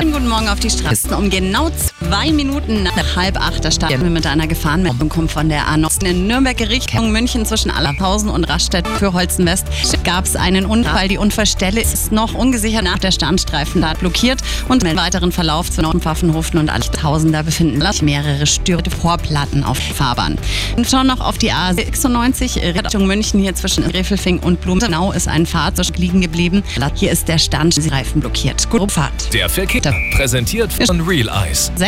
Guten Morgen auf die Straßen. Um genau zwei Minuten nach halb acht, da starten wir mit einer Gefahrenmeldung kommt von der A9 in Nürnberg Richtung München zwischen Allerhausen und Rastatt für Holzen West gab es einen Unfall. Die Unfallstelle ist noch ungesichert nach der Standstreifen da blockiert und im weiteren Verlauf zu Pfaffenhofen und Allerhausen da befinden sich mehrere störte Vorplatten auf Fahrbahn. Und schauen noch auf die A96 Richtung München hier zwischen Grefelfing und Blumenau ist ein Fahrzeug liegen geblieben. Hier ist der Standstreifen blockiert. Gute Fahrt. Der Verkehr präsentiert von Real Eyes.